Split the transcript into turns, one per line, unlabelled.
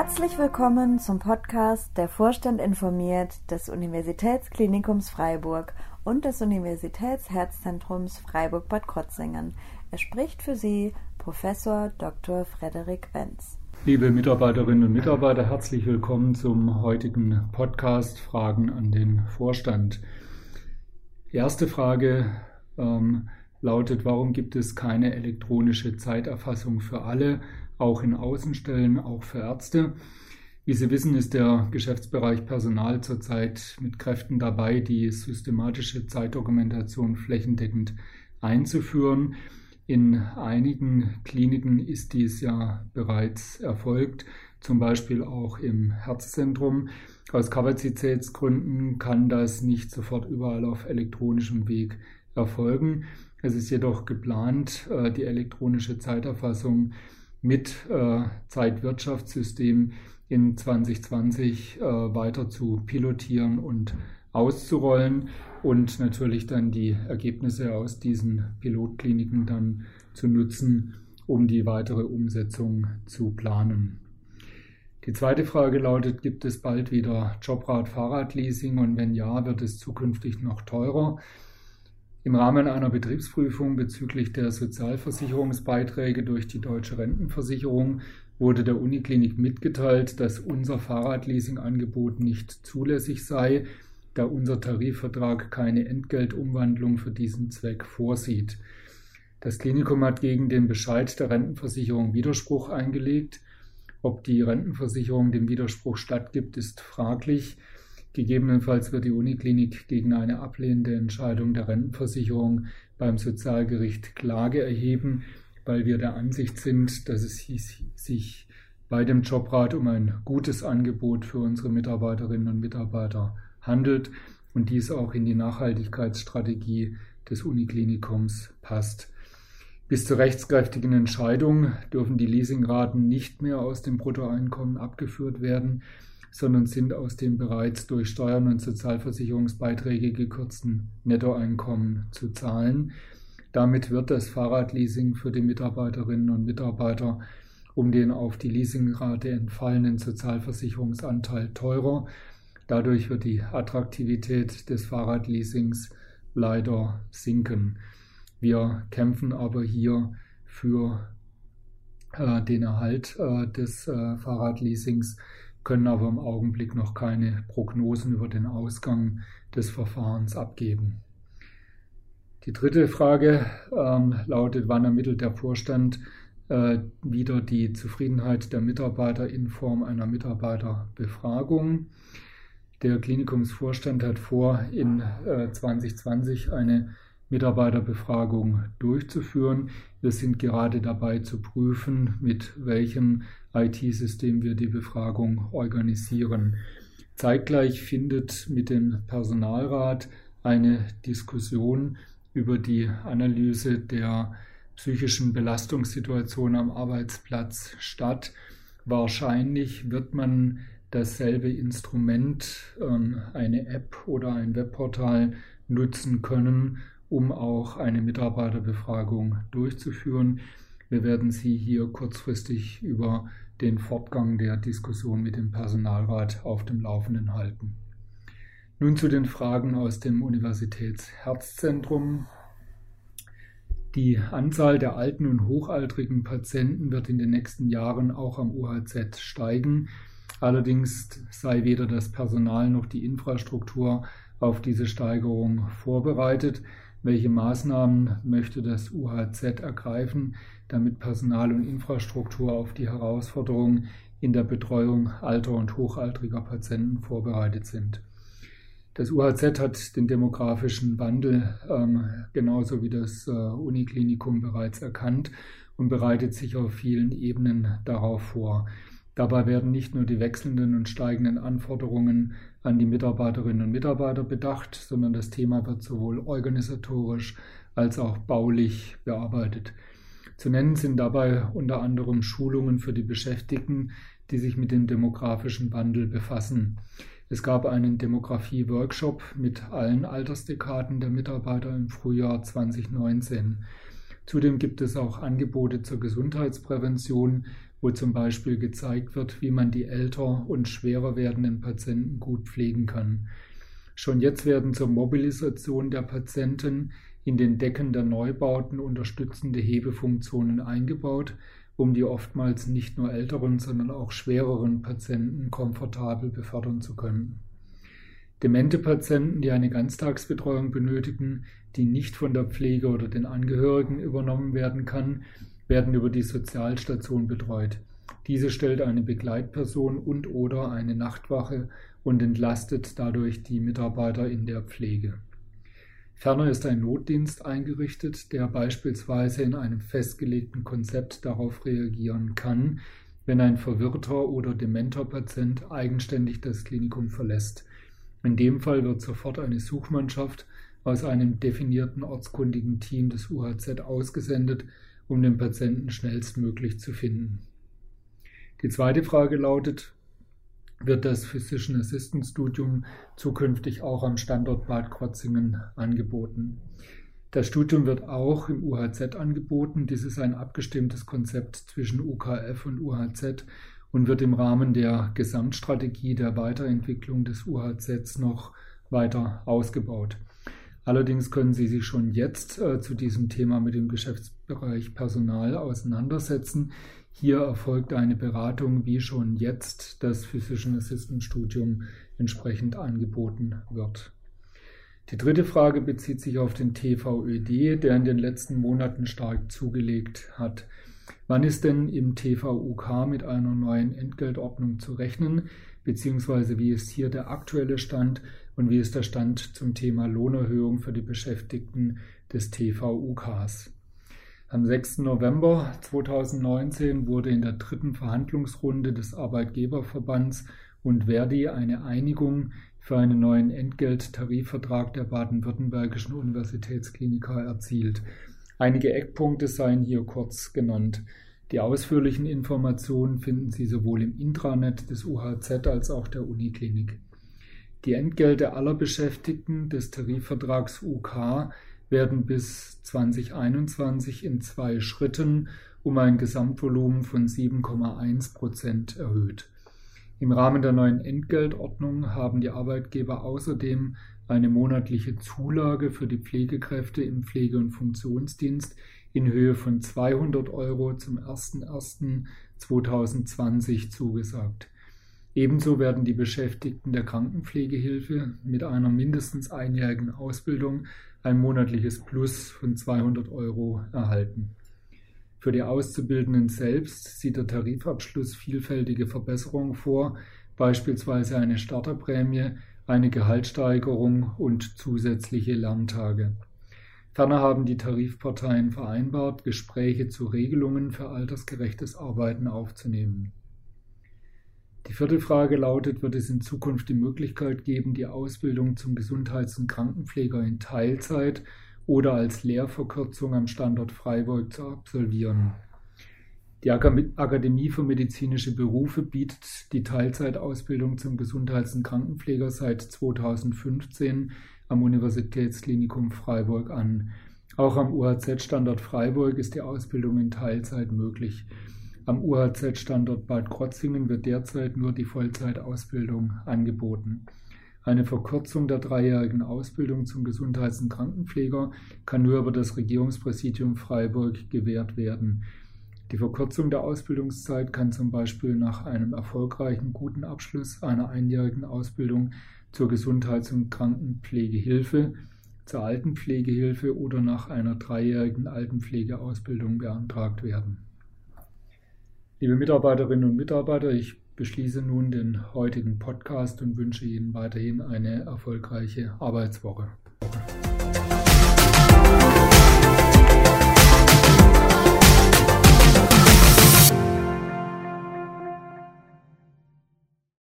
Herzlich willkommen zum Podcast Der Vorstand informiert des Universitätsklinikums Freiburg und des Universitätsherzzentrums Freiburg-Bad Krotzingen. Er spricht für Sie Professor Dr. Frederik Wenz.
Liebe Mitarbeiterinnen und Mitarbeiter, herzlich willkommen zum heutigen Podcast Fragen an den Vorstand. erste Frage ähm, lautet, warum gibt es keine elektronische Zeiterfassung für alle, auch in Außenstellen, auch für Ärzte? Wie Sie wissen, ist der Geschäftsbereich Personal zurzeit mit Kräften dabei, die systematische Zeitdokumentation flächendeckend einzuführen. In einigen Kliniken ist dies ja bereits erfolgt, zum Beispiel auch im Herzzentrum. Aus Kapazitätsgründen kann das nicht sofort überall auf elektronischem Weg erfolgen. Es ist jedoch geplant, äh, die elektronische Zeiterfassung mit äh, Zeitwirtschaftssystem in 2020 äh, weiter zu pilotieren und auszurollen und natürlich dann die Ergebnisse aus diesen Pilotkliniken dann zu nutzen, um die weitere Umsetzung zu planen. Die zweite Frage lautet, gibt es bald wieder Jobrad-Fahrradleasing und wenn ja, wird es zukünftig noch teurer? Im Rahmen einer Betriebsprüfung bezüglich der Sozialversicherungsbeiträge durch die Deutsche Rentenversicherung wurde der Uniklinik mitgeteilt, dass unser Fahrradleasingangebot nicht zulässig sei, da unser Tarifvertrag keine Entgeltumwandlung für diesen Zweck vorsieht. Das Klinikum hat gegen den Bescheid der Rentenversicherung Widerspruch eingelegt. Ob die Rentenversicherung dem Widerspruch stattgibt, ist fraglich. Gegebenenfalls wird die Uniklinik gegen eine ablehnende Entscheidung der Rentenversicherung beim Sozialgericht Klage erheben, weil wir der Ansicht sind, dass es sich bei dem Jobrat um ein gutes Angebot für unsere Mitarbeiterinnen und Mitarbeiter handelt und dies auch in die Nachhaltigkeitsstrategie des Uniklinikums passt. Bis zur rechtskräftigen Entscheidung dürfen die Leasingraten nicht mehr aus dem Bruttoeinkommen abgeführt werden sondern sind aus dem bereits durch Steuern und Sozialversicherungsbeiträge gekürzten Nettoeinkommen zu zahlen. Damit wird das Fahrradleasing für die Mitarbeiterinnen und Mitarbeiter um den auf die Leasingrate entfallenen Sozialversicherungsanteil teurer. Dadurch wird die Attraktivität des Fahrradleasings leider sinken. Wir kämpfen aber hier für äh, den Erhalt äh, des äh, Fahrradleasings können aber im Augenblick noch keine Prognosen über den Ausgang des Verfahrens abgeben. Die dritte Frage ähm, lautet, wann ermittelt der Vorstand äh, wieder die Zufriedenheit der Mitarbeiter in Form einer Mitarbeiterbefragung. Der Klinikumsvorstand hat vor, in äh, 2020 eine Mitarbeiterbefragung durchzuführen. Wir sind gerade dabei zu prüfen, mit welchem IT-System wir die Befragung organisieren. Zeitgleich findet mit dem Personalrat eine Diskussion über die Analyse der psychischen Belastungssituation am Arbeitsplatz statt. Wahrscheinlich wird man dasselbe Instrument, ähm, eine App oder ein Webportal nutzen können, um auch eine Mitarbeiterbefragung durchzuführen. Wir werden Sie hier kurzfristig über den Fortgang der Diskussion mit dem Personalrat auf dem Laufenden halten. Nun zu den Fragen aus dem Universitätsherzzentrum. Die Anzahl der alten und hochaltrigen Patienten wird in den nächsten Jahren auch am UHZ steigen. Allerdings sei weder das Personal noch die Infrastruktur auf diese Steigerung vorbereitet. Welche Maßnahmen möchte das UHZ ergreifen, damit Personal und Infrastruktur auf die Herausforderungen in der Betreuung alter und hochaltriger Patienten vorbereitet sind? Das UHZ hat den demografischen Wandel ähm, genauso wie das äh, Uniklinikum bereits erkannt und bereitet sich auf vielen Ebenen darauf vor. Dabei werden nicht nur die wechselnden und steigenden Anforderungen an die Mitarbeiterinnen und Mitarbeiter bedacht, sondern das Thema wird sowohl organisatorisch als auch baulich bearbeitet. Zu nennen sind dabei unter anderem Schulungen für die Beschäftigten, die sich mit dem demografischen Wandel befassen. Es gab einen Demografie-Workshop mit allen Altersdekaden der Mitarbeiter im Frühjahr 2019. Zudem gibt es auch Angebote zur Gesundheitsprävention, wo zum Beispiel gezeigt wird, wie man die älter und schwerer werdenden Patienten gut pflegen kann. Schon jetzt werden zur Mobilisation der Patienten in den Decken der Neubauten unterstützende Hebefunktionen eingebaut, um die oftmals nicht nur älteren, sondern auch schwereren Patienten komfortabel befördern zu können. Demente Patienten, die eine Ganztagsbetreuung benötigen, die nicht von der Pflege oder den Angehörigen übernommen werden kann, werden über die Sozialstation betreut. Diese stellt eine Begleitperson und oder eine Nachtwache und entlastet dadurch die Mitarbeiter in der Pflege. Ferner ist ein Notdienst eingerichtet, der beispielsweise in einem festgelegten Konzept darauf reagieren kann, wenn ein verwirrter oder dementer Patient eigenständig das Klinikum verlässt. In dem Fall wird sofort eine Suchmannschaft aus einem definierten ortskundigen Team des UHZ ausgesendet, um den Patienten schnellstmöglich zu finden. Die zweite Frage lautet, wird das Physician Assistant Studium zukünftig auch am Standort Bad Krotzingen angeboten. Das Studium wird auch im UHZ angeboten. Dies ist ein abgestimmtes Konzept zwischen UKF und UHZ und wird im Rahmen der Gesamtstrategie der Weiterentwicklung des UHZ noch weiter ausgebaut. Allerdings können Sie sich schon jetzt äh, zu diesem Thema mit dem Geschäftsbereich Personal auseinandersetzen. Hier erfolgt eine Beratung, wie schon jetzt das Physician Assistant Studium entsprechend angeboten wird. Die dritte Frage bezieht sich auf den TVÖD, der in den letzten Monaten stark zugelegt hat. Wann ist denn im TVUK mit einer neuen Entgeltordnung zu rechnen, beziehungsweise wie ist hier der aktuelle Stand und wie ist der Stand zum Thema Lohnerhöhung für die Beschäftigten des TVUKs? Am 6. November 2019 wurde in der dritten Verhandlungsrunde des Arbeitgeberverbands und Verdi eine Einigung für einen neuen Entgelttarifvertrag der baden-württembergischen Universitätskliniker erzielt. Einige Eckpunkte seien hier kurz genannt. Die ausführlichen Informationen finden Sie sowohl im Intranet des UHZ als auch der Uniklinik. Die Entgelte aller Beschäftigten des Tarifvertrags UK werden bis 2021 in zwei Schritten um ein Gesamtvolumen von 7,1 Prozent erhöht. Im Rahmen der neuen Entgeltordnung haben die Arbeitgeber außerdem eine monatliche Zulage für die Pflegekräfte im Pflege- und Funktionsdienst in Höhe von 200 Euro zum 01.01.2020 zugesagt. Ebenso werden die Beschäftigten der Krankenpflegehilfe mit einer mindestens einjährigen Ausbildung ein monatliches Plus von 200 Euro erhalten. Für die Auszubildenden selbst sieht der Tarifabschluss vielfältige Verbesserungen vor, beispielsweise eine Starterprämie, eine Gehaltssteigerung und zusätzliche Lerntage. Ferner haben die Tarifparteien vereinbart, Gespräche zu Regelungen für altersgerechtes Arbeiten aufzunehmen. Die vierte Frage lautet, wird es in Zukunft die Möglichkeit geben, die Ausbildung zum Gesundheits- und Krankenpfleger in Teilzeit oder als Lehrverkürzung am Standort Freiburg zu absolvieren? Die Akademie für medizinische Berufe bietet die Teilzeitausbildung zum Gesundheits- und Krankenpfleger seit 2015 am Universitätsklinikum Freiburg an. Auch am UHZ-Standort Freiburg ist die Ausbildung in Teilzeit möglich. Am UHZ-Standort Bad Krotzingen wird derzeit nur die Vollzeitausbildung angeboten. Eine Verkürzung der dreijährigen Ausbildung zum Gesundheits- und Krankenpfleger kann nur über das Regierungspräsidium Freiburg gewährt werden. Die Verkürzung der Ausbildungszeit kann zum Beispiel nach einem erfolgreichen guten Abschluss einer einjährigen Ausbildung zur Gesundheits- und Krankenpflegehilfe, zur Altenpflegehilfe oder nach einer dreijährigen Altenpflegeausbildung beantragt werden. Liebe Mitarbeiterinnen und Mitarbeiter, ich beschließe nun den heutigen Podcast und wünsche Ihnen weiterhin eine erfolgreiche Arbeitswoche.